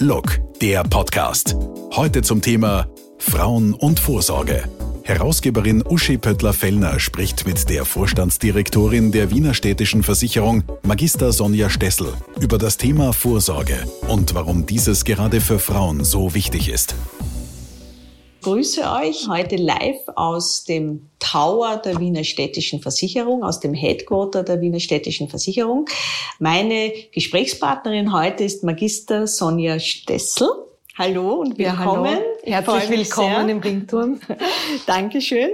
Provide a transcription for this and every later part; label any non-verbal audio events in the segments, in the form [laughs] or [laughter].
Look, der Podcast. Heute zum Thema Frauen und Vorsorge. Herausgeberin Uschi Pöttler-Fellner spricht mit der Vorstandsdirektorin der Wiener Städtischen Versicherung, Magister Sonja Stessel, über das Thema Vorsorge und warum dieses gerade für Frauen so wichtig ist grüße euch heute live aus dem Tower der Wiener Städtischen Versicherung, aus dem Headquarter der Wiener Städtischen Versicherung. Meine Gesprächspartnerin heute ist Magister Sonja Stessel. Hallo und willkommen. Ja, hallo. Herzlich willkommen sehr. im Ringturm. [laughs] Dankeschön.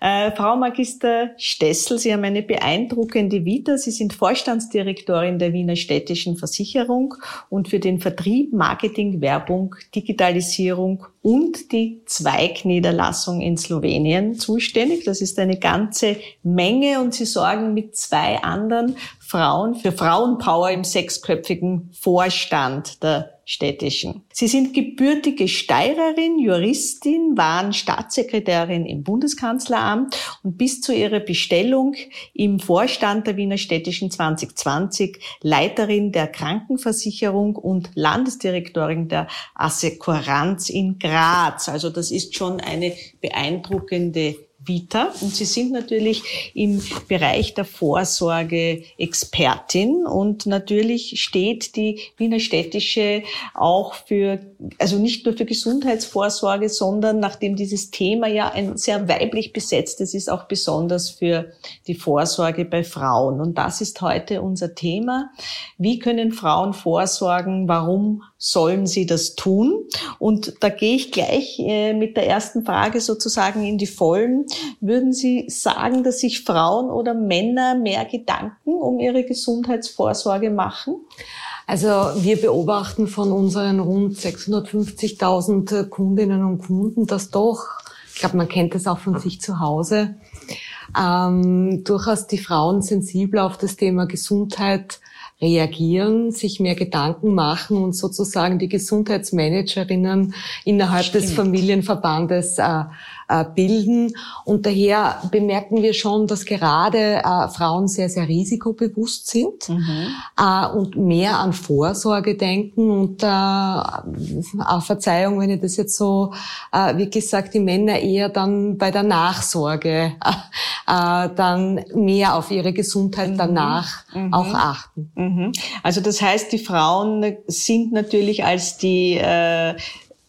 Äh, Frau Magister Stessel, Sie haben eine beeindruckende Vita. Sie sind Vorstandsdirektorin der Wiener Städtischen Versicherung und für den Vertrieb, Marketing, Werbung, Digitalisierung und die Zweigniederlassung in Slowenien zuständig. Das ist eine ganze Menge und Sie sorgen mit zwei anderen Frauen für Frauenpower im sechsköpfigen Vorstand der städtischen. Sie sind gebürtige Steirerin, Juristin, waren Staatssekretärin im Bundeskanzleramt und bis zu ihrer Bestellung im Vorstand der Wiener Städtischen 2020 Leiterin der Krankenversicherung und Landesdirektorin der Assekuranz in Graz. Also das ist schon eine beeindruckende Vita und Sie sind natürlich im Bereich der Vorsorge Expertin und natürlich steht die Wiener Städtische auch für, also nicht nur für Gesundheitsvorsorge, sondern nachdem dieses Thema ja ein sehr weiblich besetztes ist, auch besonders für die Vorsorge bei Frauen. Und das ist heute unser Thema. Wie können Frauen vorsorgen? Warum sollen sie das tun? Und da gehe ich gleich äh, mit der ersten Frage sozusagen in die Vollen. Würden Sie sagen, dass sich Frauen oder Männer mehr Gedanken um ihre Gesundheitsvorsorge machen? Also wir beobachten von unseren rund 650.000 Kundinnen und Kunden, dass doch, ich glaube, man kennt das auch von sich zu Hause, ähm, durchaus die Frauen sensibler auf das Thema Gesundheit reagieren, sich mehr Gedanken machen und sozusagen die Gesundheitsmanagerinnen innerhalb Stimmt. des Familienverbandes äh, bilden. Und daher bemerken wir schon, dass gerade äh, Frauen sehr, sehr risikobewusst sind mhm. äh, und mehr an Vorsorge denken. Und äh, auch Verzeihung, wenn ich das jetzt so äh, wirklich sage, die Männer eher dann bei der Nachsorge äh, dann mehr auf ihre Gesundheit mhm. danach mhm. auch achten. Mhm. Also das heißt, die Frauen sind natürlich als die äh,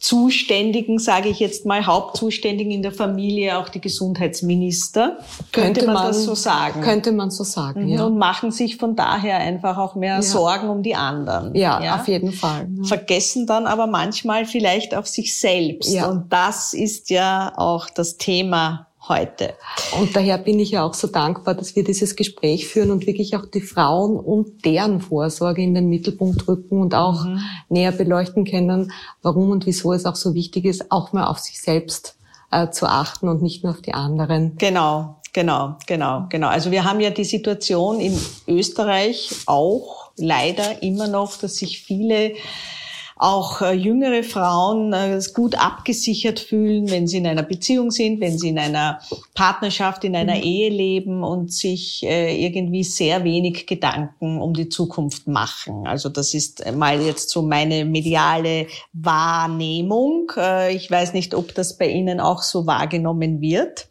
Zuständigen, sage ich jetzt mal, Hauptzuständigen in der Familie, auch die Gesundheitsminister. Könnte, könnte man, man, das so sagen? Könnte man so sagen, mhm. ja. Und machen sich von daher einfach auch mehr ja. Sorgen um die anderen. Ja, ja? auf jeden Fall. Ja. Vergessen dann aber manchmal vielleicht auf sich selbst. Ja. Und das ist ja auch das Thema heute. Und daher bin ich ja auch so dankbar, dass wir dieses Gespräch führen und wirklich auch die Frauen und deren Vorsorge in den Mittelpunkt rücken und auch mhm. näher beleuchten können, warum und wieso es auch so wichtig ist, auch mal auf sich selbst äh, zu achten und nicht nur auf die anderen. Genau, genau, genau, genau. Also wir haben ja die Situation in Österreich auch leider immer noch, dass sich viele auch äh, jüngere Frauen äh, gut abgesichert fühlen, wenn sie in einer Beziehung sind, wenn sie in einer Partnerschaft, in einer mhm. Ehe leben und sich äh, irgendwie sehr wenig Gedanken um die Zukunft machen. Also das ist mal jetzt so meine mediale Wahrnehmung. Ich weiß nicht, ob das bei Ihnen auch so wahrgenommen wird.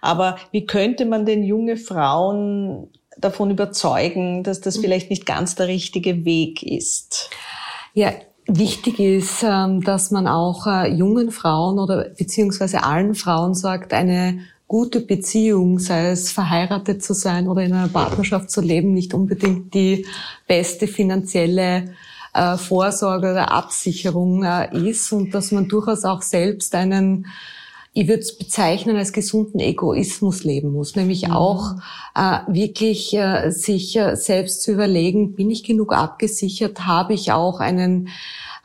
Aber wie könnte man denn junge Frauen davon überzeugen, dass das mhm. vielleicht nicht ganz der richtige Weg ist? Ja, Wichtig ist, ähm, dass man auch äh, jungen Frauen oder beziehungsweise allen Frauen sagt, eine gute Beziehung, sei es verheiratet zu sein oder in einer Partnerschaft zu leben, nicht unbedingt die beste finanzielle äh, Vorsorge oder Absicherung äh, ist und dass man durchaus auch selbst einen ich würde es bezeichnen als gesunden Egoismus leben muss, nämlich mhm. auch äh, wirklich äh, sich äh, selbst zu überlegen, bin ich genug abgesichert, habe ich auch einen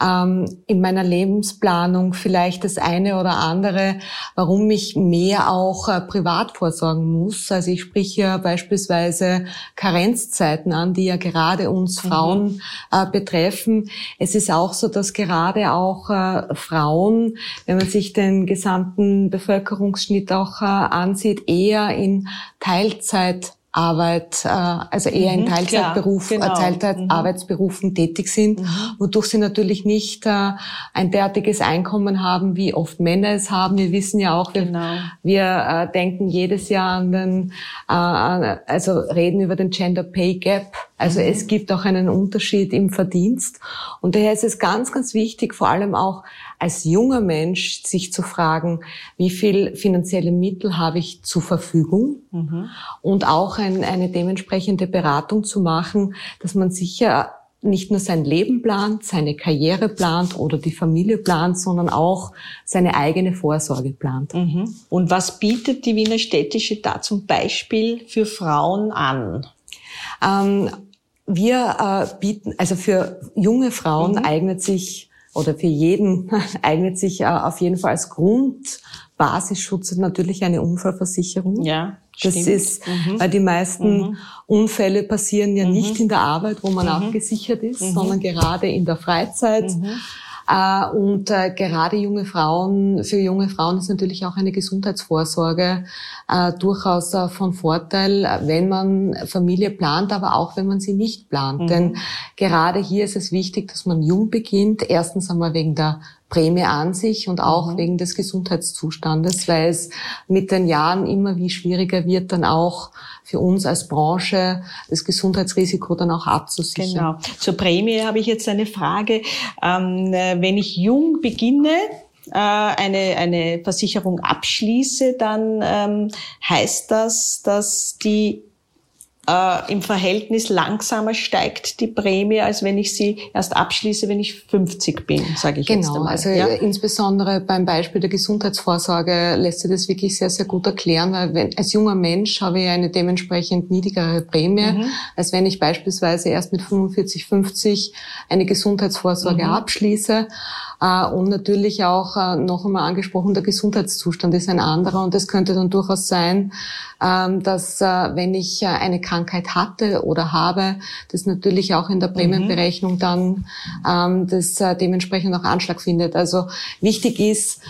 ähm, in meiner Lebensplanung vielleicht das eine oder andere, warum ich mehr auch äh, privat vorsorgen muss. Also ich spreche ja beispielsweise Karenzzeiten an, die ja gerade uns mhm. Frauen äh, betreffen. Es ist auch so, dass gerade auch äh, Frauen, wenn man sich den gesamten Bevölkerungsschnitt auch äh, ansieht, eher in Teilzeit Arbeit, äh, also eher in mhm, Teilzeitberuf, äh, genau. Teilzeitarbeitsberufen mhm. tätig sind, mhm. wodurch sie natürlich nicht äh, ein derartiges Einkommen haben, wie oft Männer es haben. Wir wissen ja auch, wir, genau. wir äh, denken jedes Jahr an den, äh, also reden über den Gender Pay Gap. Also mhm. es gibt auch einen Unterschied im Verdienst. Und daher ist es ganz, ganz wichtig, vor allem auch als junger Mensch sich zu fragen, wie viel finanzielle Mittel habe ich zur Verfügung mhm. und auch ein, eine dementsprechende Beratung zu machen, dass man sicher nicht nur sein Leben plant, seine Karriere plant oder die Familie plant, sondern auch seine eigene Vorsorge plant. Mhm. Und was bietet die Wiener Städtische da zum Beispiel für Frauen an? Ähm, wir äh, bieten, also für junge Frauen mhm. eignet sich oder für jeden [laughs] eignet sich äh, auf jeden Fall als Grundbasisschutz natürlich eine Unfallversicherung. Ja. Das stimmt. ist, mhm. weil die meisten mhm. Unfälle passieren ja mhm. nicht in der Arbeit, wo man mhm. abgesichert ist, mhm. sondern gerade in der Freizeit. Äh, und äh, gerade junge Frauen, für junge Frauen ist natürlich auch eine Gesundheitsvorsorge äh, durchaus von Vorteil, wenn man Familie plant, aber auch wenn man sie nicht plant. Mhm. Denn gerade hier ist es wichtig, dass man jung beginnt. Erstens einmal wegen der Prämie an sich und auch mhm. wegen des Gesundheitszustandes, weil es mit den Jahren immer wie schwieriger wird, dann auch für uns als Branche das Gesundheitsrisiko dann auch abzusichern. Genau. Zur Prämie habe ich jetzt eine Frage. Ähm, wenn ich jung beginne, äh, eine, eine Versicherung abschließe, dann ähm, heißt das, dass die äh, im Verhältnis langsamer steigt die Prämie, als wenn ich sie erst abschließe, wenn ich 50 bin, sage ich genau, jetzt einmal. Also ja? insbesondere beim Beispiel der Gesundheitsvorsorge lässt sich das wirklich sehr, sehr gut erklären, weil wenn, als junger Mensch habe ich eine dementsprechend niedrigere Prämie, mhm. als wenn ich beispielsweise erst mit 45, 50 eine Gesundheitsvorsorge mhm. abschließe. Äh, und natürlich auch äh, noch einmal angesprochen, der Gesundheitszustand ist ein anderer und es könnte dann durchaus sein, ähm, dass äh, wenn ich eine Krankheit hatte oder habe, das natürlich auch in der Prämienberechnung dann ähm, das dementsprechend auch Anschlag findet. Also wichtig ist,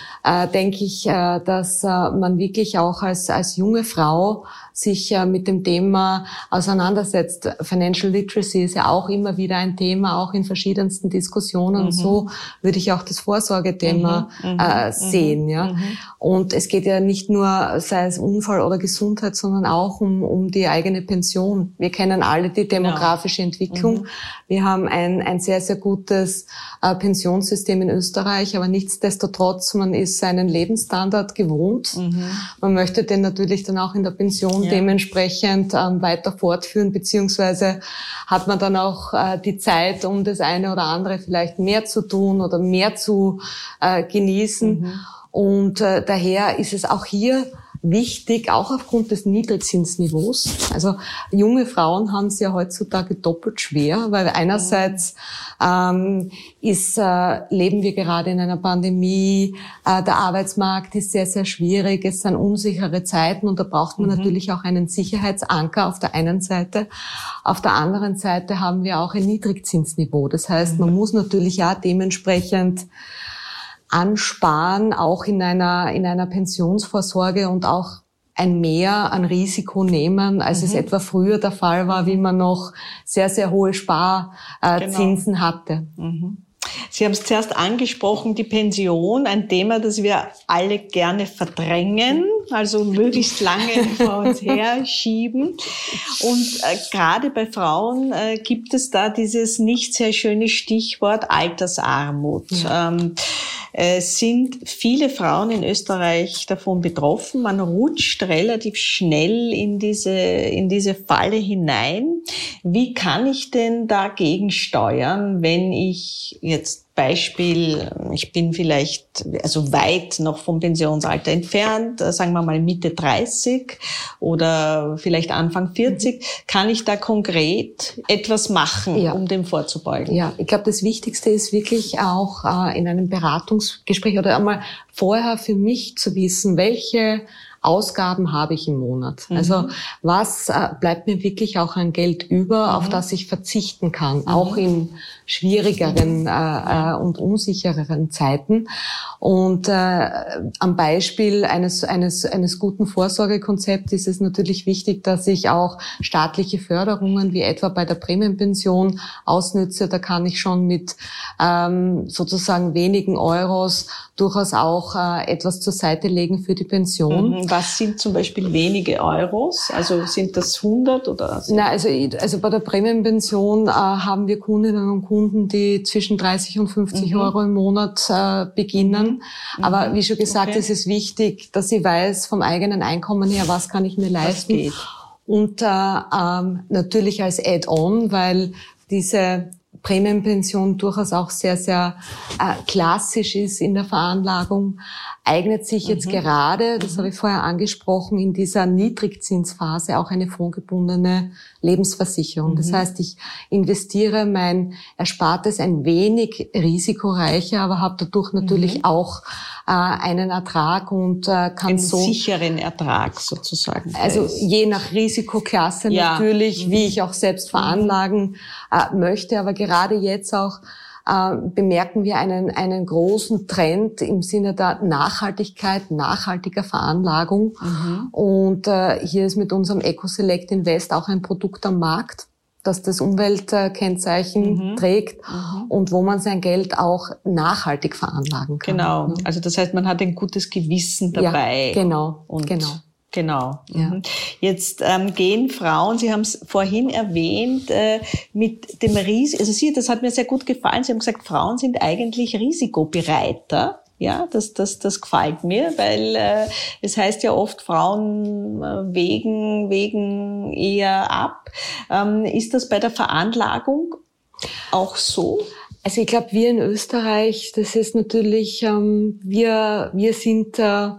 denke ich, dass man wirklich auch als, als junge Frau sich mit dem Thema auseinandersetzt. Financial Literacy ist ja auch immer wieder ein Thema, auch in verschiedensten Diskussionen. Mhm. So würde ich auch das Vorsorgethema mhm. mhm. äh, sehen. Ja? Mhm. Und es geht ja nicht nur, sei es Unfall oder Gesundheit, sondern auch um, um die eigene Pension. Wir kennen alle die genau. demografische genau. Entwicklung. Mhm. Wir haben ein, ein sehr, sehr gutes äh, Pensionssystem in Österreich, aber nichtsdestotrotz, man ist seinen Lebensstandard gewohnt. Mhm. Man möchte den natürlich dann auch in der Pension ja. dementsprechend ähm, weiter fortführen, beziehungsweise hat man dann auch äh, die Zeit, um das eine oder andere vielleicht mehr zu tun oder mehr zu äh, genießen. Mhm. Und äh, daher ist es auch hier wichtig, auch aufgrund des Niedrigzinsniveaus. Also junge Frauen haben es ja heutzutage doppelt schwer, weil einerseits ähm, ist, äh, leben wir gerade in einer Pandemie, äh, der Arbeitsmarkt ist sehr, sehr schwierig, es sind unsichere Zeiten und da braucht man mhm. natürlich auch einen Sicherheitsanker auf der einen Seite. Auf der anderen Seite haben wir auch ein Niedrigzinsniveau. Das heißt, man mhm. muss natürlich ja dementsprechend ansparen, auch in einer, in einer Pensionsvorsorge und auch ein Mehr an Risiko nehmen, als mhm. es etwa früher der Fall war, wie man noch sehr, sehr hohe Sparzinsen genau. hatte. Mhm. Sie haben es zuerst angesprochen, die Pension, ein Thema, das wir alle gerne verdrängen, also möglichst lange vor uns her schieben. Und äh, gerade bei Frauen äh, gibt es da dieses nicht sehr schöne Stichwort Altersarmut. Ja. Ähm, äh, sind viele Frauen in Österreich davon betroffen. Man rutscht relativ schnell in diese, in diese Falle hinein. Wie kann ich denn dagegen steuern, wenn ich jetzt Beispiel, ich bin vielleicht also weit noch vom Pensionsalter entfernt, sagen wir mal Mitte 30 oder vielleicht Anfang 40, mhm. kann ich da konkret etwas machen, ja. um dem vorzubeugen? Ja, ich glaube, das Wichtigste ist wirklich auch äh, in einem Beratungsgespräch oder einmal vorher für mich zu wissen, welche Ausgaben habe ich im Monat? Mhm. Also was äh, bleibt mir wirklich auch an Geld über, mhm. auf das ich verzichten kann, mhm. auch in schwierigeren äh, äh, und unsichereren Zeiten. Und äh, am Beispiel eines, eines, eines guten Vorsorgekonzepts ist es natürlich wichtig, dass ich auch staatliche Förderungen wie etwa bei der Prämienpension ausnütze. Da kann ich schon mit ähm, sozusagen wenigen Euros durchaus auch äh, etwas zur Seite legen für die Pension. Mhm. Was sind zum Beispiel wenige Euros? Also sind das 100 oder? Na, also, also bei der Prämienpension äh, haben wir Kundinnen und Kunden, die zwischen 30 und 50 mhm. Euro im Monat äh, beginnen. Mhm. Aber wie schon gesagt, okay. es ist wichtig, dass sie weiß vom eigenen Einkommen her, was kann ich mir leisten. Und äh, ähm, natürlich als Add-on, weil diese Prämienpension durchaus auch sehr, sehr äh, klassisch ist in der Veranlagung, eignet sich jetzt mhm. gerade, das mhm. habe ich vorher angesprochen, in dieser Niedrigzinsphase auch eine fondgebundene Lebensversicherung. Mhm. Das heißt, ich investiere mein Erspartes ein wenig risikoreicher, aber habe dadurch natürlich mhm. auch äh, einen Ertrag und äh, kann einen so sicheren Ertrag sozusagen. Also je nach Risikoklasse ja. natürlich, wie ich auch selbst veranlagen äh, möchte, aber gerade jetzt auch äh, bemerken wir einen, einen großen Trend im Sinne der Nachhaltigkeit, nachhaltiger Veranlagung. Mhm. Und äh, hier ist mit unserem EcoSelect Invest auch ein Produkt am Markt, das das Umweltkennzeichen mhm. trägt mhm. und wo man sein Geld auch nachhaltig veranlagen kann. Genau. Also das heißt, man hat ein gutes Gewissen dabei. Ja, genau. Und genau. Genau. Ja. Mhm. Jetzt ähm, gehen Frauen, Sie haben es vorhin erwähnt, äh, mit dem Risiko, also Sie, das hat mir sehr gut gefallen, Sie haben gesagt, Frauen sind eigentlich risikobereiter. Ja, das, das, das gefällt mir, weil äh, es heißt ja oft, Frauen äh, wegen, wegen eher ab. Ähm, ist das bei der Veranlagung auch so? Also ich glaube, wir in Österreich, das ist natürlich, ähm, wir, wir sind äh,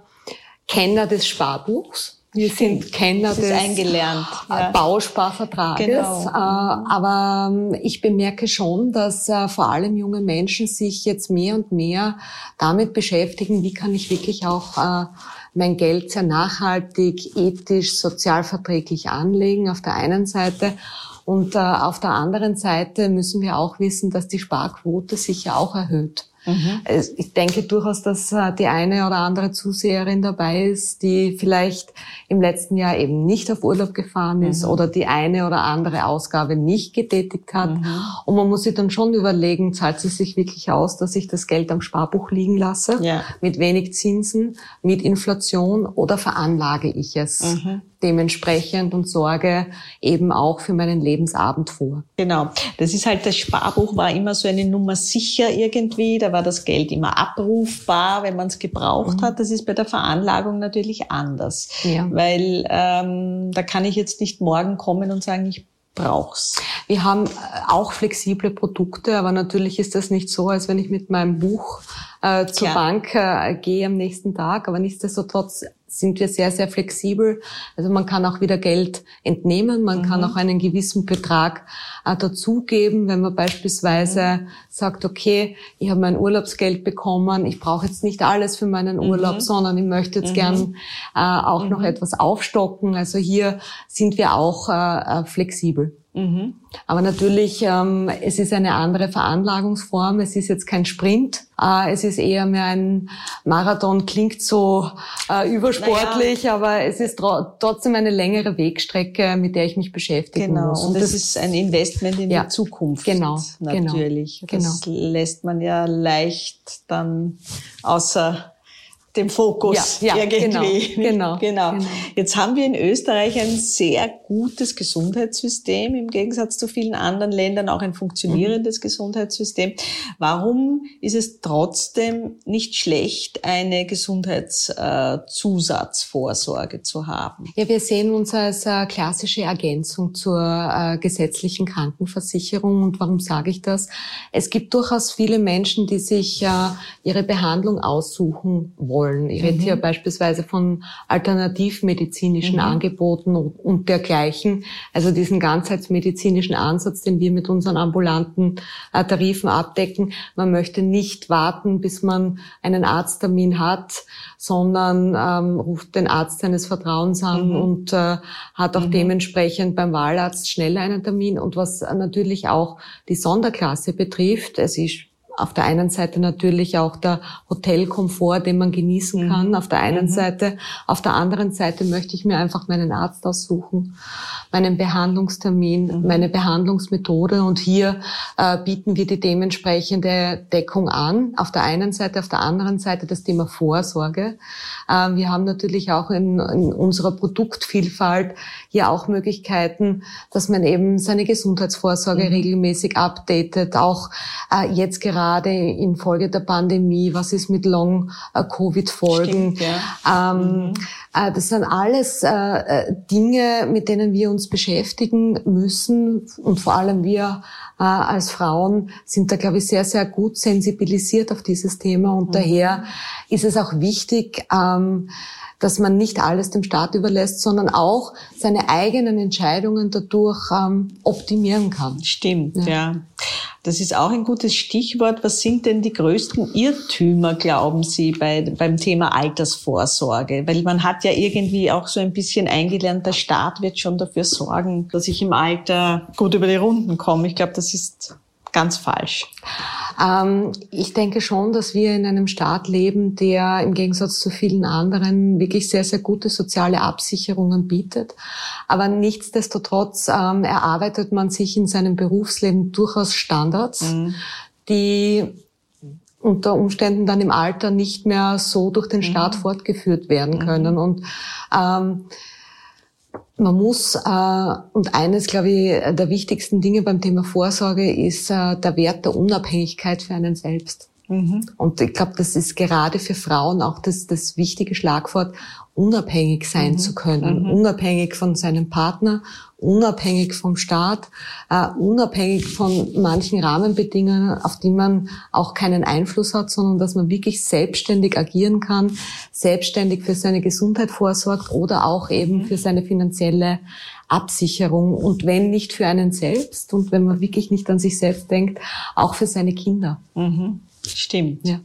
Kenner des Sparbuchs. Wir sind Kenner des eingelernt, ja. Bausparvertrages. Genau. Äh, aber ähm, ich bemerke schon, dass äh, vor allem junge Menschen sich jetzt mehr und mehr damit beschäftigen, wie kann ich wirklich auch äh, mein Geld sehr nachhaltig, ethisch, sozialverträglich anlegen auf der einen Seite. Und auf der anderen Seite müssen wir auch wissen, dass die Sparquote sich ja auch erhöht. Mhm. Ich denke durchaus, dass äh, die eine oder andere Zuseherin dabei ist, die vielleicht im letzten Jahr eben nicht auf Urlaub gefahren ist mhm. oder die eine oder andere Ausgabe nicht getätigt hat. Mhm. Und man muss sich dann schon überlegen, zahlt es sich wirklich aus, dass ich das Geld am Sparbuch liegen lasse, ja. mit wenig Zinsen, mit Inflation oder veranlage ich es? Dementsprechend und sorge eben auch für meinen Lebensabend vor. Genau. Das ist halt, das Sparbuch war immer so eine Nummer sicher irgendwie. Da war das Geld immer abrufbar, wenn man es gebraucht mhm. hat. Das ist bei der Veranlagung natürlich anders. Ja. Weil ähm, da kann ich jetzt nicht morgen kommen und sagen, ich brauch's. Wir haben äh, auch flexible Produkte, aber natürlich ist das nicht so, als wenn ich mit meinem Buch äh, zur Klar. Bank äh, gehe am nächsten Tag. Aber nichtsdestotrotz sind wir sehr, sehr flexibel. Also man kann auch wieder Geld entnehmen, man mhm. kann auch einen gewissen Betrag äh, dazugeben, wenn man beispielsweise mhm. sagt, okay, ich habe mein Urlaubsgeld bekommen, ich brauche jetzt nicht alles für meinen mhm. Urlaub, sondern ich möchte jetzt mhm. gern äh, auch noch mhm. etwas aufstocken. Also hier sind wir auch äh, äh flexibel. Mhm. Aber natürlich, ähm, es ist eine andere Veranlagungsform. Es ist jetzt kein Sprint. Äh, es ist eher mehr ein Marathon. Klingt so äh, übersportlich, naja. aber es ist trotzdem eine längere Wegstrecke, mit der ich mich beschäftigen genau. muss. Und, Und das, das, ist ein Investment in ja, die Zukunft. Genau. Natürlich. Genau. Das genau. lässt man ja leicht dann außer dem Fokus ja, ja, irgendwie. Genau, genau, [laughs] genau. genau. Jetzt haben wir in Österreich ein sehr gutes Gesundheitssystem, im Gegensatz zu vielen anderen Ländern auch ein funktionierendes mhm. Gesundheitssystem. Warum ist es trotzdem nicht schlecht, eine Gesundheitszusatzvorsorge zu haben? Ja, wir sehen uns als äh, klassische Ergänzung zur äh, gesetzlichen Krankenversicherung. Und warum sage ich das? Es gibt durchaus viele Menschen, die sich äh, ihre Behandlung aussuchen wollen wollen. Ich mhm. rede hier beispielsweise von alternativmedizinischen mhm. Angeboten und, dergleichen. Also diesen ganzheitsmedizinischen Ansatz, den wir mit unseren ambulanten äh, Tarifen abdecken. Man möchte nicht warten, bis man einen Arzttermin hat, sondern ähm, ruft den Arzt seines Vertrauens an mhm. und äh, hat auch mhm. dementsprechend beim Wahlarzt schneller einen Termin. Und was natürlich auch die Sonderklasse betrifft, es ist auf der einen Seite natürlich auch der Hotelkomfort, den man genießen mhm. kann, auf der einen mhm. Seite. Auf der anderen Seite möchte ich mir einfach meinen Arzt aussuchen, meinen Behandlungstermin, mhm. meine Behandlungsmethode und hier äh, bieten wir die dementsprechende Deckung an. Auf der einen Seite, auf der anderen Seite das Thema Vorsorge. Äh, wir haben natürlich auch in, in unserer Produktvielfalt hier auch Möglichkeiten, dass man eben seine Gesundheitsvorsorge mhm. regelmäßig updatet, auch äh, jetzt gerade gerade infolge der Pandemie, was ist mit Long-Covid-Folgen. Ja. Ähm, mhm. äh, das sind alles äh, äh, Dinge, mit denen wir uns beschäftigen müssen und vor allem wir äh, als Frauen sind da, glaube ich, sehr, sehr gut sensibilisiert auf dieses Thema und mhm. daher ist es auch wichtig, ähm, dass man nicht alles dem Staat überlässt, sondern auch seine eigenen Entscheidungen dadurch ähm, optimieren kann. Stimmt, ja. ja. Das ist auch ein gutes Stichwort. Was sind denn die größten Irrtümer, glauben Sie, bei, beim Thema Altersvorsorge? Weil man hat ja irgendwie auch so ein bisschen eingelernt, der Staat wird schon dafür sorgen, dass ich im Alter gut über die Runden komme. Ich glaube, das ist ganz falsch. Ähm, ich denke schon, dass wir in einem Staat leben, der im Gegensatz zu vielen anderen wirklich sehr, sehr gute soziale Absicherungen bietet. Aber nichtsdestotrotz ähm, erarbeitet man sich in seinem Berufsleben durchaus Standards, mhm. die unter Umständen dann im Alter nicht mehr so durch den Staat mhm. fortgeführt werden können. Mhm. Und ähm, man muss, äh, und eines, glaube ich, der wichtigsten Dinge beim Thema Vorsorge ist äh, der Wert der Unabhängigkeit für einen selbst. Mhm. Und ich glaube, das ist gerade für Frauen auch das, das wichtige Schlagwort, unabhängig sein mhm. zu können, mhm. unabhängig von seinem Partner, unabhängig vom Staat, uh, unabhängig von manchen Rahmenbedingungen, auf die man auch keinen Einfluss hat, sondern dass man wirklich selbstständig agieren kann, selbstständig für seine Gesundheit vorsorgt oder auch eben für seine finanzielle Absicherung und wenn nicht für einen selbst und wenn man wirklich nicht an sich selbst denkt, auch für seine Kinder. Mhm. Stimmt. Ja.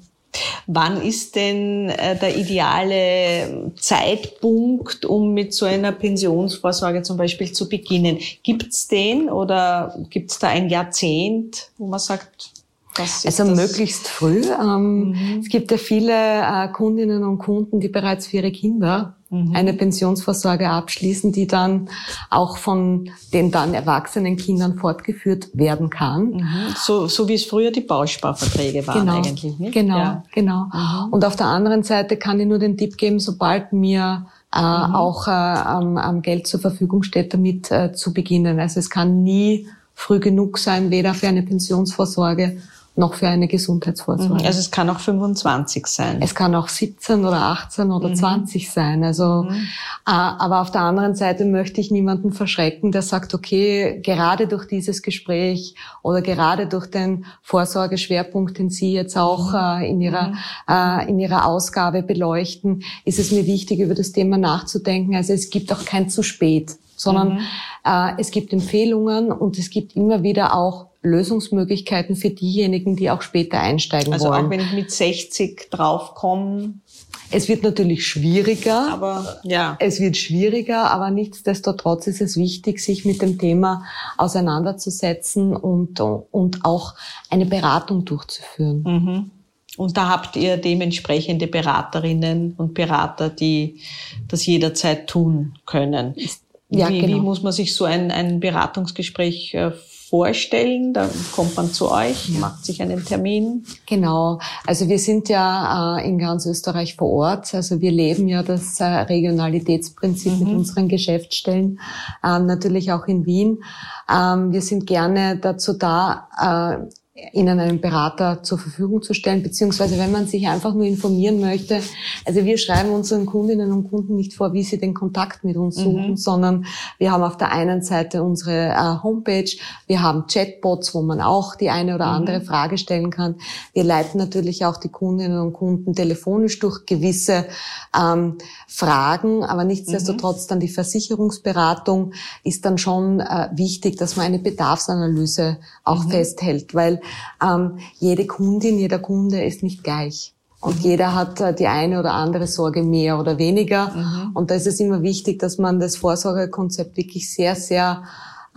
Wann ist denn äh, der ideale Zeitpunkt, um mit so einer Pensionsvorsorge zum Beispiel zu beginnen? Gibt's den oder gibt's da ein Jahrzehnt, wo man sagt, also möglichst früh. Ähm, mhm. Es gibt ja viele äh, Kundinnen und Kunden, die bereits für ihre Kinder mhm. eine Pensionsvorsorge abschließen, die dann auch von den dann erwachsenen Kindern fortgeführt werden kann. Mhm. So, so wie es früher die Bausparverträge waren genau, eigentlich. Nicht? Genau, ja. genau. Mhm. Und auf der anderen Seite kann ich nur den Tipp geben, sobald mir äh, mhm. auch äh, am, am Geld zur Verfügung steht, damit äh, zu beginnen. Also es kann nie früh genug sein, weder für eine Pensionsvorsorge noch für eine Gesundheitsvorsorge. Mhm. Also es kann auch 25 sein. Es kann auch 17 oder 18 oder mhm. 20 sein. Also, mhm. äh, aber auf der anderen Seite möchte ich niemanden verschrecken, der sagt, okay, gerade durch dieses Gespräch oder gerade durch den Vorsorgeschwerpunkt, den Sie jetzt auch mhm. äh, in Ihrer mhm. äh, in Ihrer Ausgabe beleuchten, ist es mir wichtig, über das Thema nachzudenken. Also es gibt auch kein zu spät, sondern mhm. äh, es gibt Empfehlungen und es gibt immer wieder auch Lösungsmöglichkeiten für diejenigen, die auch später einsteigen also wollen. Also auch wenn ich mit 60 draufkomme. Es wird natürlich schwieriger. Aber ja. Es wird schwieriger, aber nichtsdestotrotz ist es wichtig, sich mit dem Thema auseinanderzusetzen und, und auch eine Beratung durchzuführen. Mhm. Und da habt ihr dementsprechende Beraterinnen und Berater, die das jederzeit tun können. Ja, wie, genau. wie muss man sich so ein, ein Beratungsgespräch äh, vorstellen. Da kommt man zu euch, ja. macht sich einen Termin. Genau. Also wir sind ja äh, in ganz Österreich vor Ort. Also wir leben ja das äh, Regionalitätsprinzip mhm. mit unseren Geschäftsstellen, ähm, natürlich auch in Wien. Ähm, wir sind gerne dazu da, äh, ihnen einen Berater zur Verfügung zu stellen, beziehungsweise wenn man sich einfach nur informieren möchte. Also wir schreiben unseren Kundinnen und Kunden nicht vor, wie sie den Kontakt mit uns suchen, mhm. sondern wir haben auf der einen Seite unsere äh, Homepage, wir haben Chatbots, wo man auch die eine oder mhm. andere mhm. Frage stellen kann. Wir leiten natürlich auch die Kundinnen und Kunden telefonisch durch gewisse ähm, Fragen, aber nichtsdestotrotz mhm. dann die Versicherungsberatung ist dann schon äh, wichtig, dass man eine Bedarfsanalyse auch mhm. festhält, weil ähm, jede Kundin, jeder Kunde ist nicht gleich. Und mhm. jeder hat äh, die eine oder andere Sorge mehr oder weniger. Mhm. Und da ist es immer wichtig, dass man das Vorsorgekonzept wirklich sehr, sehr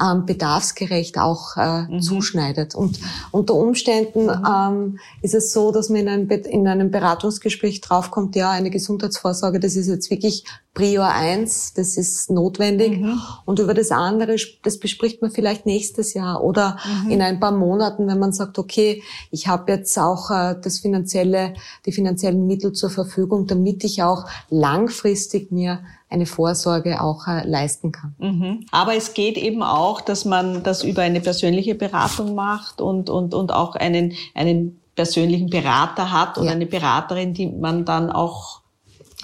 ähm, bedarfsgerecht auch äh, mhm. zuschneidet. Und unter Umständen mhm. ähm, ist es so, dass man in einem, in einem Beratungsgespräch draufkommt, ja, eine Gesundheitsvorsorge, das ist jetzt wirklich Prior 1, das ist notwendig. Mhm. Und über das andere, das bespricht man vielleicht nächstes Jahr oder mhm. in ein paar Monaten, wenn man sagt, okay, ich habe jetzt auch äh, das finanzielle, die finanziellen Mittel zur Verfügung, damit ich auch langfristig mir eine Vorsorge auch äh, leisten kann. Mhm. Aber es geht eben auch, dass man das über eine persönliche Beratung macht und, und, und auch einen, einen persönlichen Berater hat oder ja. eine Beraterin, die man dann auch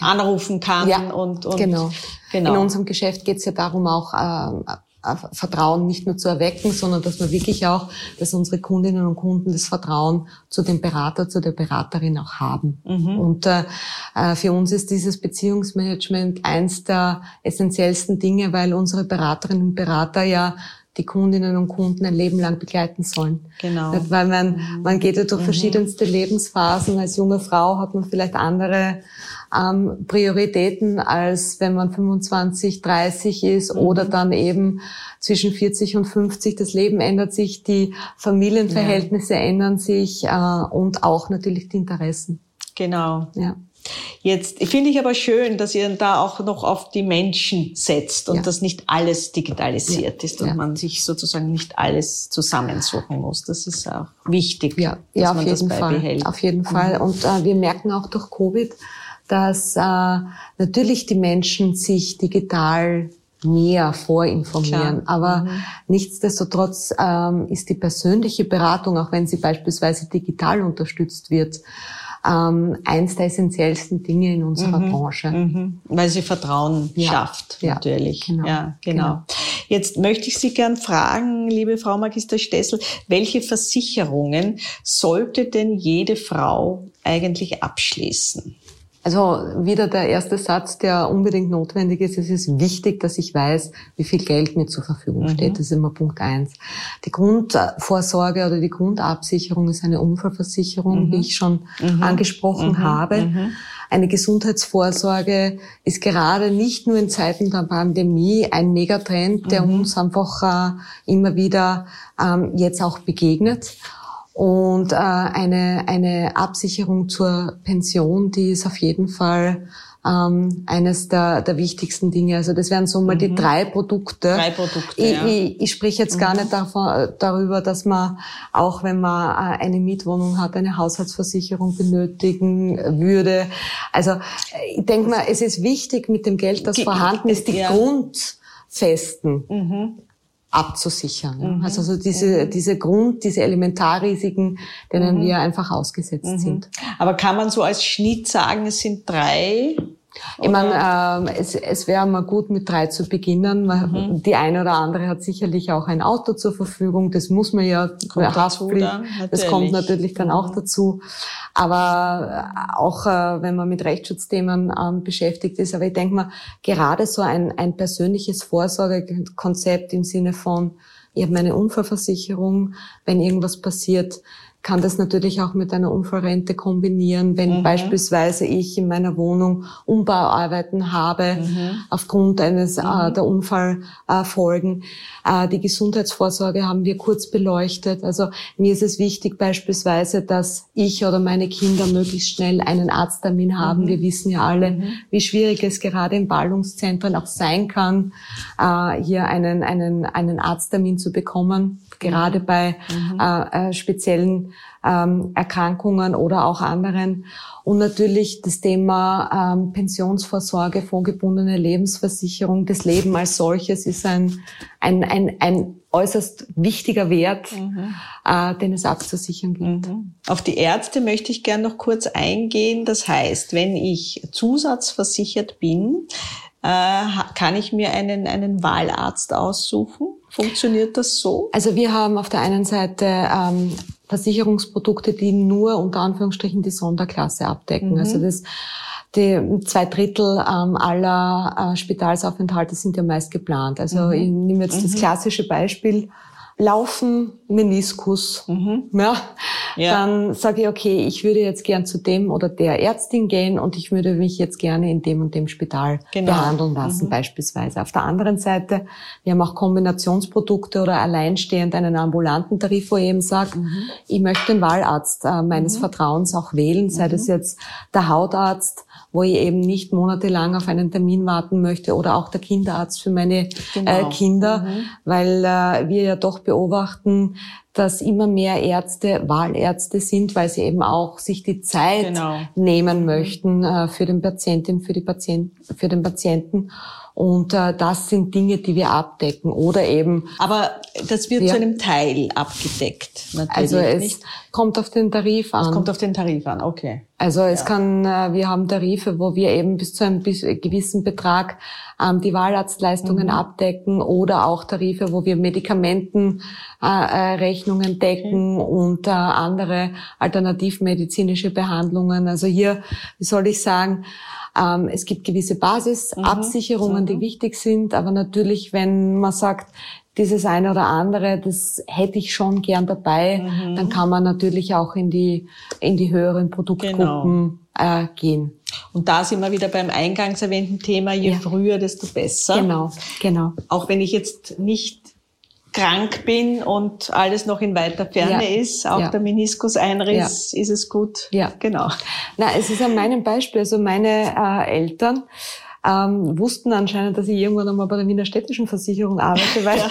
anrufen kann. Ja, und, und genau. genau. In unserem Geschäft geht es ja darum, auch äh, Vertrauen nicht nur zu erwecken, sondern dass wir wirklich auch, dass unsere Kundinnen und Kunden das Vertrauen zu dem Berater, zu der Beraterin auch haben. Mhm. Und äh, äh, für uns ist dieses Beziehungsmanagement eins der essentiellsten Dinge, weil unsere Beraterinnen und Berater ja die Kundinnen und Kunden ein Leben lang begleiten sollen. Genau. Weil man, mhm. man geht ja durch mhm. verschiedenste Lebensphasen. Als junge Frau hat man vielleicht andere ähm, Prioritäten, als wenn man 25, 30 ist mhm. oder dann eben zwischen 40 und 50. Das Leben ändert sich, die Familienverhältnisse ja. ändern sich äh, und auch natürlich die Interessen. Genau. Ja. Jetzt finde ich aber schön, dass ihr da auch noch auf die Menschen setzt und ja. dass nicht alles digitalisiert ja. ist und ja. man sich sozusagen nicht alles zusammensuchen muss. Das ist auch wichtig, ja. dass ja, auf man jeden das beibehält. Fall. Auf jeden Fall. Mhm. Und äh, wir merken auch durch Covid, dass äh, natürlich die Menschen sich digital mehr vorinformieren. Klar. Aber mhm. nichtsdestotrotz ähm, ist die persönliche Beratung, auch wenn sie beispielsweise digital unterstützt wird, ähm, eins der essentiellsten Dinge in unserer mhm. Branche. Mhm. Weil sie Vertrauen ja. schafft, ja. natürlich. Genau. Ja, genau. genau. Jetzt möchte ich Sie gern fragen, liebe Frau Magister Stessel, welche Versicherungen sollte denn jede Frau eigentlich abschließen? Also wieder der erste Satz, der unbedingt notwendig ist. Es ist wichtig, dass ich weiß, wie viel Geld mir zur Verfügung mhm. steht. Das ist immer Punkt eins. Die Grundvorsorge oder die Grundabsicherung ist eine Unfallversicherung, mhm. wie ich schon mhm. angesprochen mhm. habe. Mhm. Eine Gesundheitsvorsorge ist gerade nicht nur in Zeiten der Pandemie ein Megatrend, der uns einfach äh, immer wieder ähm, jetzt auch begegnet. Und äh, eine, eine Absicherung zur Pension, die ist auf jeden Fall ähm, eines der, der wichtigsten Dinge. Also das wären so mal mhm. die drei Produkte. Drei Produkte. Ich, ja. ich, ich spreche jetzt mhm. gar nicht davon, darüber, dass man auch wenn man äh, eine Mietwohnung hat, eine Haushaltsversicherung benötigen würde. Also ich denke mal, es ist wichtig mit dem Geld, das vorhanden ist, die ja. Grundfesten. Mhm abzusichern. Mhm. Also so diese, mhm. diese Grund, diese Elementarrisiken, denen mhm. wir einfach ausgesetzt mhm. sind. Aber kann man so als Schnitt sagen, es sind drei ich meine, ähm, es, es wäre mal gut, mit drei zu beginnen. Mhm. Die eine oder andere hat sicherlich auch ein Auto zur Verfügung. Das muss man ja kommt Haftpflicht. Dann, das kommt natürlich dann auch mhm. dazu. Aber äh, auch äh, wenn man mit Rechtsschutzthemen ähm, beschäftigt ist. Aber ich denke mal, gerade so ein, ein persönliches Vorsorgekonzept im Sinne von, ich habe meine Unfallversicherung, wenn irgendwas passiert, kann das natürlich auch mit einer Unfallrente kombinieren, wenn mhm. beispielsweise ich in meiner Wohnung Umbauarbeiten habe mhm. aufgrund eines äh, mhm. äh, der Unfallfolgen. Äh, die Gesundheitsvorsorge haben wir kurz beleuchtet. Also mir ist es wichtig beispielsweise, dass ich oder meine Kinder möglichst schnell einen Arzttermin haben. Mhm. Wir wissen ja alle, mhm. wie schwierig es gerade in Ballungszentren auch sein kann, äh, hier einen, einen, einen Arzttermin zu bekommen gerade bei mhm. äh, äh, speziellen ähm, Erkrankungen oder auch anderen. Und natürlich das Thema ähm, Pensionsvorsorge, fondgebundene Lebensversicherung. Das Leben als solches ist ein, ein, ein, ein äußerst wichtiger Wert, mhm. äh, den es abzusichern gilt. Mhm. Auf die Ärzte möchte ich gern noch kurz eingehen. Das heißt, wenn ich zusatzversichert bin, kann ich mir einen, einen Wahlarzt aussuchen? Funktioniert das so? Also wir haben auf der einen Seite ähm, Versicherungsprodukte, die nur unter Anführungsstrichen die Sonderklasse abdecken. Mhm. Also das die zwei Drittel ähm, aller äh, Spitalsaufenthalte sind ja meist geplant. Also mhm. ich nehme jetzt mhm. das klassische Beispiel Laufen, Meniskus. Mhm. Ja. ja. Dann sage ich, okay, ich würde jetzt gern zu dem oder der Ärztin gehen und ich würde mich jetzt gerne in dem und dem Spital genau. behandeln lassen, mhm. beispielsweise. Auf der anderen Seite, wir haben auch Kombinationsprodukte oder alleinstehend einen ambulanten Tarif, wo ich eben sage, mhm. ich möchte den Wahlarzt äh, meines mhm. Vertrauens auch wählen, sei das mhm. jetzt der Hautarzt, wo ich eben nicht monatelang auf einen Termin warten möchte oder auch der Kinderarzt für meine äh, genau. äh, Kinder, mhm. weil äh, wir ja doch beobachten, dass immer mehr Ärzte Wahlärzte sind, weil sie eben auch sich die Zeit genau. nehmen möchten äh, für den Patientin, für die Patient, für den Patienten und äh, das sind Dinge, die wir abdecken oder eben. Aber das wird ja. zu einem Teil abgedeckt. Natürlich also es nicht. kommt auf den Tarif an. Es kommt auf den Tarif an, okay. Also es ja. kann, äh, wir haben Tarife, wo wir eben bis zu einem gewissen Betrag ähm, die Wahlarztleistungen mhm. abdecken oder auch Tarife, wo wir Medikamentenrechnungen äh, äh, decken okay. und äh, andere alternativmedizinische Behandlungen. Also hier, wie soll ich sagen, ähm, es gibt gewisse Basisabsicherungen, mhm. die wichtig sind, aber natürlich, wenn man sagt, dieses eine oder andere, das hätte ich schon gern dabei, mhm. dann kann man natürlich auch in die, in die höheren Produktgruppen genau. äh, gehen. Und da sind wir wieder beim eingangs erwähnten Thema, je ja. früher, desto besser. Genau, genau. Auch wenn ich jetzt nicht krank bin und alles noch in weiter Ferne ja. ist, auch ja. der Meniskuseinriss, ja. ist es gut. Ja, genau. Na, es ist an meinem Beispiel. Also meine äh, Eltern ähm, wussten anscheinend, dass ich irgendwann einmal bei der Wiener Städtischen Versicherung arbeite, weil [laughs]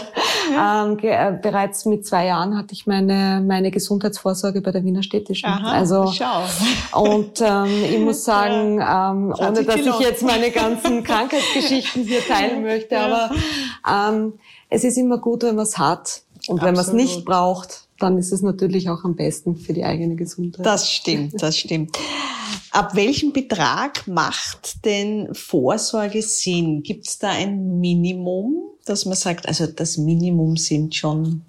[laughs] ähm, äh, bereits mit zwei Jahren hatte ich meine meine Gesundheitsvorsorge bei der Wiener Städtischen. Aha, also schau. und ähm, ich muss [laughs] sagen, ähm, ohne dass ich jetzt meine ganzen Krankheitsgeschichten hier teilen möchte, aber ähm, es ist immer gut, wenn man es hat. Und wenn man es nicht braucht, dann ist es natürlich auch am besten für die eigene Gesundheit. Das stimmt, das stimmt. Ab welchem Betrag macht denn Vorsorge Sinn? Gibt es da ein Minimum, dass man sagt, also das Minimum sind schon,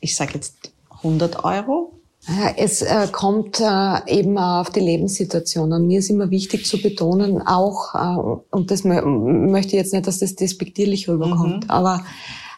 ich sage jetzt 100 Euro? Es äh, kommt äh, eben auf die Lebenssituation an. Mir ist immer wichtig zu betonen, auch, äh, und das möchte ich jetzt nicht, dass das despektierlich rüberkommt, mhm. aber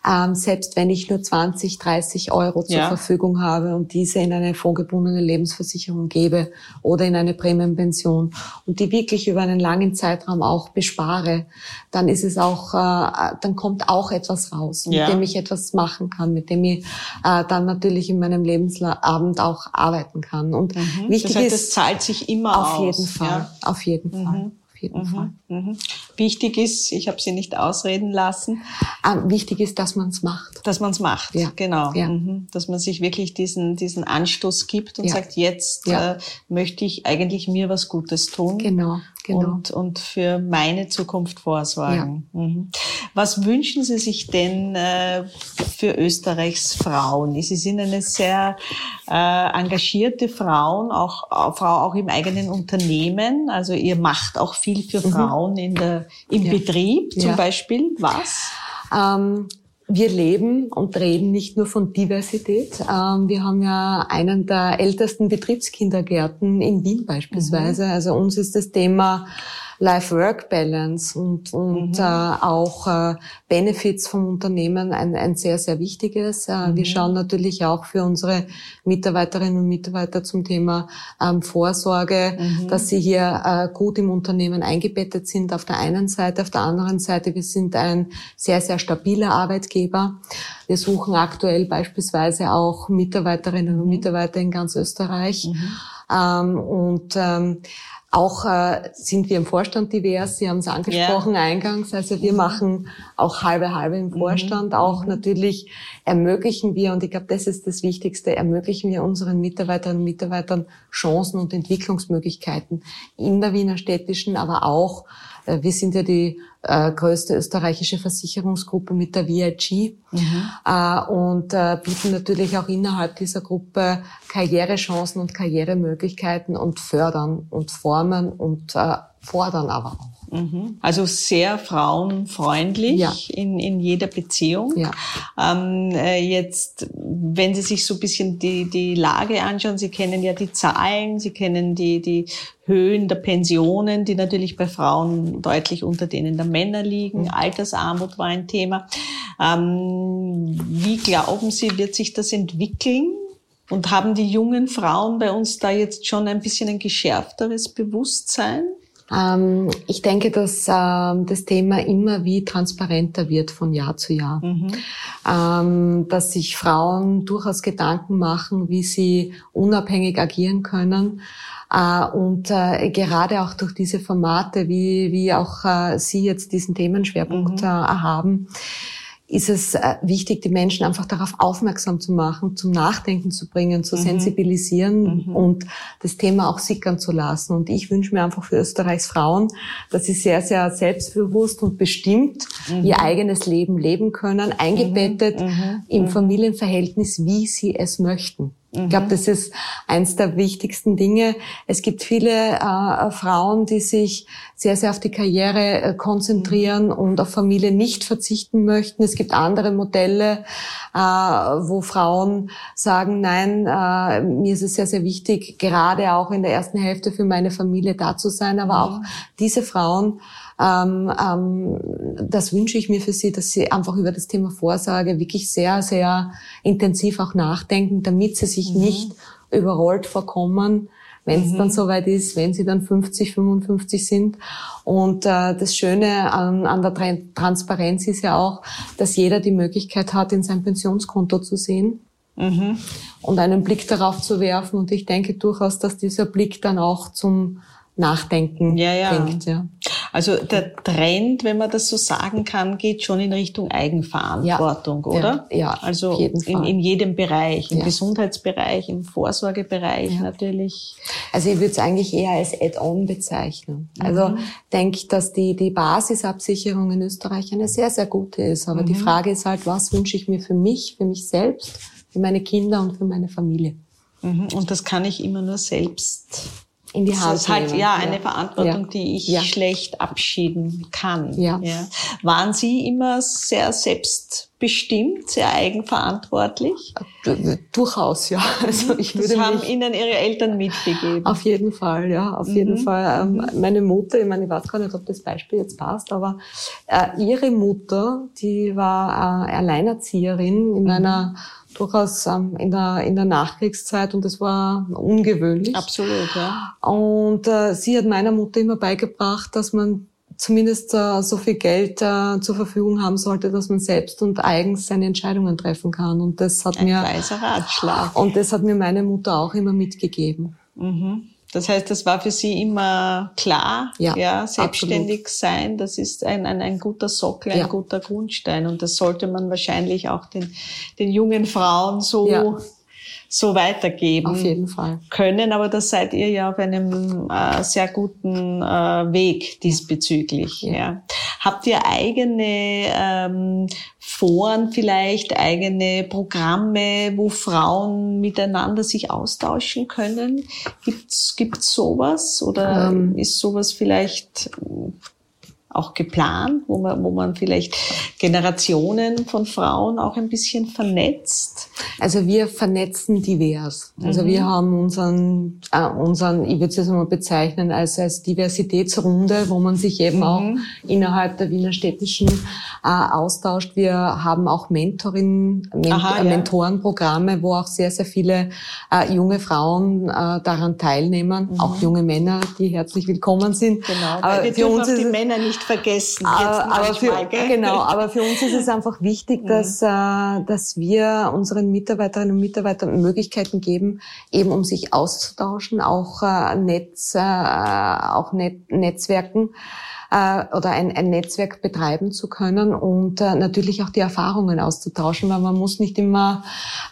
ähm, selbst wenn ich nur 20, 30 Euro zur ja. Verfügung habe und diese in eine vorgebundene Lebensversicherung gebe oder in eine Prämienpension und die wirklich über einen langen Zeitraum auch bespare, dann ist es auch, äh, dann kommt auch etwas raus, mit ja. dem ich etwas machen kann, mit dem ich äh, dann natürlich in meinem Lebensabend auch arbeiten kann. Und mhm. wichtig das heißt, ist, das zahlt sich immer auf aus. jeden Fall, ja. auf jeden Fall. Mhm jeden mhm, Fall. Mhm. Wichtig ist, ich habe Sie nicht ausreden lassen. Ähm, wichtig ist, dass man es macht. Dass man es macht, ja. genau. Ja. Mhm. Dass man sich wirklich diesen, diesen Anstoß gibt und ja. sagt, jetzt äh, möchte ich eigentlich mir was Gutes tun. Genau. Genau. Und, und für meine Zukunft vorsorgen. Ja. Mhm. Was wünschen Sie sich denn äh, für Österreichs Frauen? Sie sind eine sehr äh, engagierte Frauen, auch, auch, Frau auch im eigenen Unternehmen. Also ihr macht auch viel für mhm. Frauen in der, im ja. Betrieb zum ja. Beispiel. Was? Ähm, wir leben und reden nicht nur von Diversität. Ähm, wir haben ja einen der ältesten Betriebskindergärten in Wien beispielsweise. Mhm. Also uns ist das Thema Life-Work-Balance und, und mhm. äh, auch äh, Benefits vom Unternehmen ein, ein sehr, sehr wichtiges. Äh, mhm. Wir schauen natürlich auch für unsere Mitarbeiterinnen und Mitarbeiter zum Thema ähm, Vorsorge, mhm. dass sie hier äh, gut im Unternehmen eingebettet sind auf der einen Seite. Auf der anderen Seite, wir sind ein sehr, sehr stabiler Arbeitgeber. Wir suchen aktuell beispielsweise auch Mitarbeiterinnen und mhm. Mitarbeiter in ganz Österreich. Mhm. Ähm, und ähm, auch äh, sind wir im Vorstand divers. Sie haben es angesprochen ja. eingangs. Also wir machen auch halbe halbe im mhm. Vorstand. Mhm. Auch natürlich ermöglichen wir, und ich glaube, das ist das Wichtigste, ermöglichen wir unseren Mitarbeiterinnen und Mitarbeitern Chancen und Entwicklungsmöglichkeiten in der Wiener Städtischen, aber auch äh, wir sind ja die äh, größte österreichische Versicherungsgruppe mit der VIG mhm. äh, und äh, bieten natürlich auch innerhalb dieser Gruppe Karrierechancen und Karrieremöglichkeiten und fördern und formen und äh, fordern aber auch. Mhm. Also sehr frauenfreundlich ja. in, in jeder Beziehung. Ja. Ähm, äh, jetzt, wenn Sie sich so ein bisschen die, die Lage anschauen, Sie kennen ja die Zahlen, Sie kennen die, die Höhen der Pensionen, die natürlich bei Frauen deutlich unter denen der Männer liegen. Mhm. Altersarmut war ein Thema. Ähm, wie glauben Sie, wird sich das entwickeln? Und haben die jungen Frauen bei uns da jetzt schon ein bisschen ein geschärfteres Bewusstsein? Ähm, ich denke, dass ähm, das Thema immer wie transparenter wird von Jahr zu Jahr. Mhm. Ähm, dass sich Frauen durchaus Gedanken machen, wie sie unabhängig agieren können. Äh, und äh, gerade auch durch diese Formate, wie, wie auch äh, Sie jetzt diesen Themenschwerpunkt mhm. haben, ist es äh, wichtig, die Menschen einfach darauf aufmerksam zu machen, zum Nachdenken zu bringen, zu mhm. sensibilisieren mhm. und das Thema auch sickern zu lassen. Und ich wünsche mir einfach für Österreichs Frauen, dass sie sehr, sehr selbstbewusst und bestimmt mhm. ihr eigenes Leben leben können, eingebettet mhm. Mhm. im mhm. Familienverhältnis, wie sie es möchten. Ich glaube, das ist eins der wichtigsten Dinge. Es gibt viele äh, Frauen, die sich sehr, sehr auf die Karriere äh, konzentrieren mhm. und auf Familie nicht verzichten möchten. Es gibt andere Modelle, äh, wo Frauen sagen, nein, äh, mir ist es sehr, sehr wichtig, gerade auch in der ersten Hälfte für meine Familie da zu sein. Aber mhm. auch diese Frauen ähm, ähm, das wünsche ich mir für Sie, dass Sie einfach über das Thema Vorsorge wirklich sehr, sehr intensiv auch nachdenken, damit Sie sich mhm. nicht überrollt vorkommen, wenn es mhm. dann soweit ist, wenn sie dann 50, 55 sind. Und äh, das Schöne an, an der Transparenz ist ja auch, dass jeder die Möglichkeit hat, in sein Pensionskonto zu sehen. Mhm. Und einen Blick darauf zu werfen. Und ich denke durchaus, dass dieser Blick dann auch zum Nachdenken ja, ja. bringt. Ja. Also der Trend, wenn man das so sagen kann, geht schon in Richtung Eigenverantwortung, ja, oder? Ja, ja also in, in, jedem Bereich, im ja. Gesundheitsbereich, im Vorsorgebereich natürlich. Also ich würde es eigentlich eher als Add-on bezeichnen. Also mhm. denke, dass die, die Basisabsicherung in Österreich eine sehr, sehr gute ist. Aber mhm. die Frage ist halt, was wünsche ich mir für mich, für mich selbst, für meine Kinder und für meine Familie? Mhm. Und das kann ich immer nur selbst in die Hand Das ist halt nehmen. ja eine ja. Verantwortung, die ich ja. schlecht abschieden kann. Ja. ja. Waren Sie immer sehr selbstbestimmt, sehr eigenverantwortlich? Durchaus, ja. [laughs] Also ich würde das haben Ihnen Ihre Eltern mitgegeben? Auf jeden Fall, ja, auf mhm. jeden Fall. Ähm, mhm. Meine Mutter, ich meine, ich weiß gar nicht, ob das Beispiel jetzt passt, aber äh, ihre Mutter, die war äh, Alleinerzieherin in mhm. einer durchaus ähm, in, der, in der Nachkriegszeit und das war ungewöhnlich. Absolut, ja. Und äh, sie hat meiner Mutter immer beigebracht, dass man zumindest äh, so viel Geld äh, zur Verfügung haben sollte, dass man selbst und eigens seine Entscheidungen treffen kann. Und das hat Ein mir weiser Ratschlag. Und das hat mir meine Mutter auch immer mitgegeben. Mhm. Das heißt, das war für Sie immer klar, ja, ja selbstständig absolut. sein, das ist ein, ein, ein guter Sockel, ein ja. guter Grundstein und das sollte man wahrscheinlich auch den, den jungen Frauen so ja so weitergeben auf jeden Fall. können. Aber da seid ihr ja auf einem äh, sehr guten äh, Weg diesbezüglich. Ja. ja. Habt ihr eigene ähm, Foren vielleicht, eigene Programme, wo Frauen miteinander sich austauschen können? Gibt's gibt's sowas oder ähm, ist sowas vielleicht auch geplant, wo man, wo man vielleicht Generationen von Frauen auch ein bisschen vernetzt? Also wir vernetzen divers. Also mhm. wir haben unseren, äh, unseren, ich würde es jetzt mal bezeichnen als, als Diversitätsrunde, wo man sich eben mhm. auch innerhalb der Wiener Städtischen äh, austauscht. Wir haben auch Mentorinnen, Ment Aha, ja. Mentorenprogramme, wo auch sehr, sehr viele äh, junge Frauen äh, daran teilnehmen, mhm. auch junge Männer, die herzlich willkommen sind. Genau, Aber wir für uns auf die Männer nicht nicht vergessen. Jetzt aber manchmal, für, genau, aber für uns ist es einfach wichtig, [laughs] dass, äh, dass wir unseren Mitarbeiterinnen und Mitarbeitern Möglichkeiten geben, eben um sich auszutauschen, auch äh, Netz, äh, auch Net Netzwerken äh, oder ein, ein Netzwerk betreiben zu können und äh, natürlich auch die Erfahrungen auszutauschen, weil man muss nicht immer,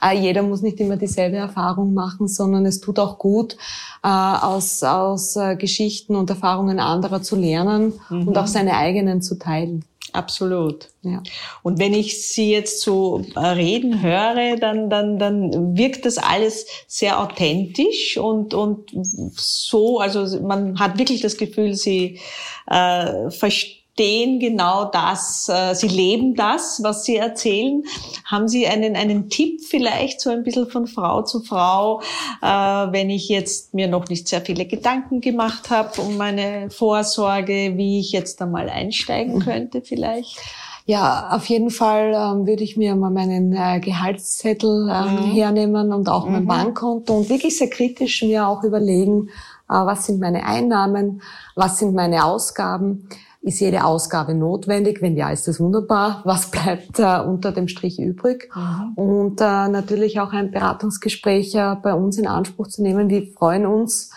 äh, jeder muss nicht immer dieselbe Erfahrung machen, sondern es tut auch gut, äh, aus, aus äh, Geschichten und Erfahrungen anderer zu lernen mhm. und auch seine eigenen zu teilen. Absolut. Ja. Und wenn ich Sie jetzt so äh, reden höre, dann, dann, dann wirkt das alles sehr authentisch und, und so, also man hat wirklich das Gefühl, Sie äh, verstehen, verstehen genau das, äh, sie leben das, was sie erzählen. Haben Sie einen, einen Tipp vielleicht so ein bisschen von Frau zu Frau, äh, wenn ich jetzt mir noch nicht sehr viele Gedanken gemacht habe um meine Vorsorge, wie ich jetzt einmal einsteigen mhm. könnte vielleicht? Ja, auf jeden Fall ähm, würde ich mir mal meinen äh, Gehaltszettel ähm, mhm. hernehmen und auch mhm. mein Bankkonto und wirklich sehr kritisch mir auch überlegen, äh, was sind meine Einnahmen, was sind meine Ausgaben ist jede Ausgabe notwendig? Wenn ja, ist das wunderbar. Was bleibt äh, unter dem Strich übrig? Mhm. Und äh, natürlich auch ein Beratungsgespräch äh, bei uns in Anspruch zu nehmen. Wir freuen uns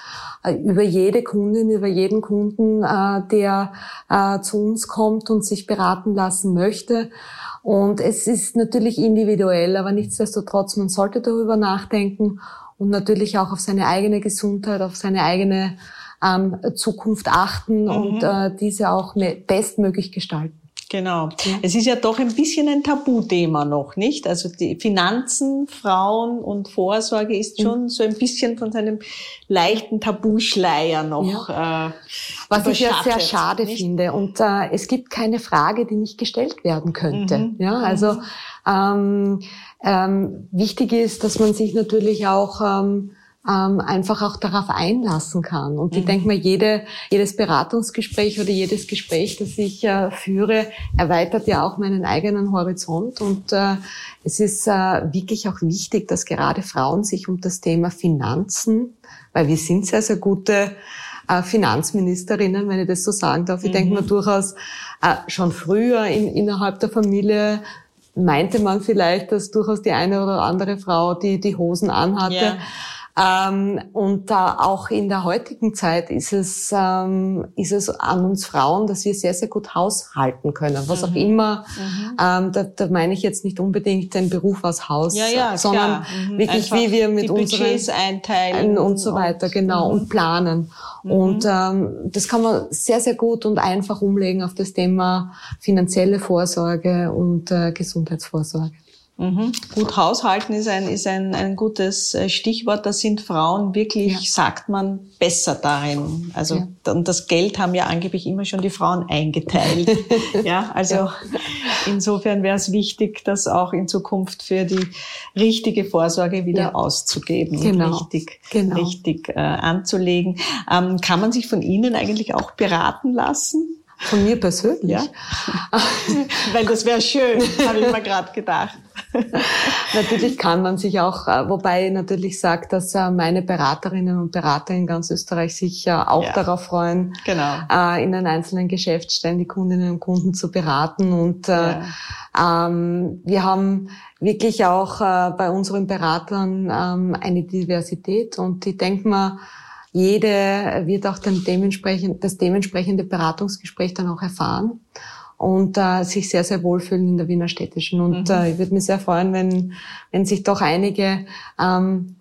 äh, über jede Kundin, über jeden Kunden, äh, der äh, zu uns kommt und sich beraten lassen möchte. Und es ist natürlich individuell, aber nichtsdestotrotz, man sollte darüber nachdenken und natürlich auch auf seine eigene Gesundheit, auf seine eigene ähm, Zukunft achten mhm. und äh, diese auch bestmöglich gestalten. Genau. Ja. Es ist ja doch ein bisschen ein Tabuthema noch, nicht? Also die Finanzen, Frauen und Vorsorge ist schon mhm. so ein bisschen von seinem leichten Tabuschleier noch. Ja. Äh, Was ich ja sehr schade nicht? finde. Und äh, es gibt keine Frage, die nicht gestellt werden könnte. Mhm. Ja, also mhm. ähm, ähm, wichtig ist, dass man sich natürlich auch ähm, ähm, einfach auch darauf einlassen kann. Und mhm. ich denke mal, jede, jedes Beratungsgespräch oder jedes Gespräch, das ich äh, führe, erweitert ja auch meinen eigenen Horizont. Und äh, es ist äh, wirklich auch wichtig, dass gerade Frauen sich um das Thema Finanzen, weil wir sind sehr, sehr gute äh, Finanzministerinnen, wenn ich das so sagen darf. Ich mhm. denke mal durchaus äh, schon früher in, innerhalb der Familie meinte man vielleicht, dass durchaus die eine oder andere Frau die, die Hosen anhatte. Yeah. Ähm, und äh, auch in der heutigen Zeit ist es, ähm, ist es an uns Frauen, dass wir sehr, sehr gut haushalten können. Was mhm. auch immer, mhm. ähm, da, da meine ich jetzt nicht unbedingt den Beruf als Haus, ja, ja, sondern mhm. wirklich, Einfach wie wir mit unseren einteilen und so weiter, und, genau, und mhm. planen. Mhm. Und ähm, das kann man sehr, sehr gut und einfach umlegen auf das Thema finanzielle Vorsorge und äh, Gesundheitsvorsorge. Mhm. Gut haushalten ist ein, ist ein, ein gutes äh, Stichwort. Da sind Frauen wirklich, ja. sagt man, besser darin. Also, ja. und das Geld haben ja angeblich immer schon die Frauen eingeteilt. [laughs] ja, also ja. insofern wäre es wichtig, das auch in Zukunft für die richtige Vorsorge wieder auszugeben genau. richtig, genau. richtig äh, anzulegen. Ähm, kann man sich von Ihnen eigentlich auch beraten lassen? Von mir persönlich? Ja. [laughs] Weil das wäre schön, habe ich mir gerade gedacht. [laughs] natürlich kann man sich auch, äh, wobei ich natürlich sage, dass äh, meine Beraterinnen und Berater in ganz Österreich sich auch ja. darauf freuen, genau. Äh, in einen einzelnen Geschäftsstellen die Kundinnen und Kunden zu beraten. Und ja. ähm, wir haben wirklich auch bei unseren Beratern ähm, eine Diversität und ich denke mal, jede wird auch dann dementsprechend, das dementsprechende Beratungsgespräch dann auch erfahren und äh, sich sehr, sehr wohlfühlen in der Wiener Städtischen. Und mhm. äh, ich würde mich sehr freuen, wenn, wenn sich doch einige ähm,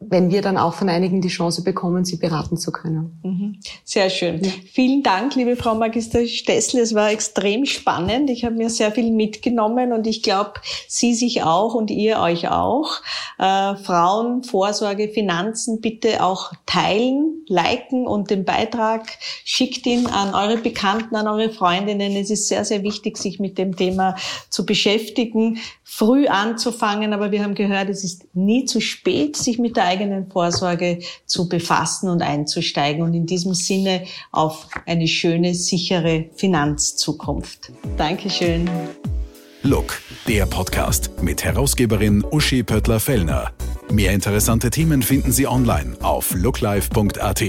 wenn wir dann auch von einigen die Chance bekommen, sie beraten zu können. Mhm. Sehr schön. Ja. Vielen Dank, liebe Frau Magister Stessel. Es war extrem spannend. Ich habe mir sehr viel mitgenommen und ich glaube, Sie sich auch und ihr euch auch. Äh, Frauen, Vorsorge, Finanzen bitte auch teilen, liken und den Beitrag schickt ihn an eure Bekannten, an eure Freundinnen. Es ist sehr, sehr wichtig, sich mit dem Thema zu beschäftigen, früh anzufangen. Aber wir haben gehört, es ist nie zu spät, sich mit der eigenen Vorsorge zu befassen und einzusteigen und in diesem Sinne auf eine schöne, sichere Finanzzukunft. Dankeschön. Look, der Podcast mit Herausgeberin Uschi Pöttler-Fellner. Mehr interessante Themen finden Sie online auf looklife.at.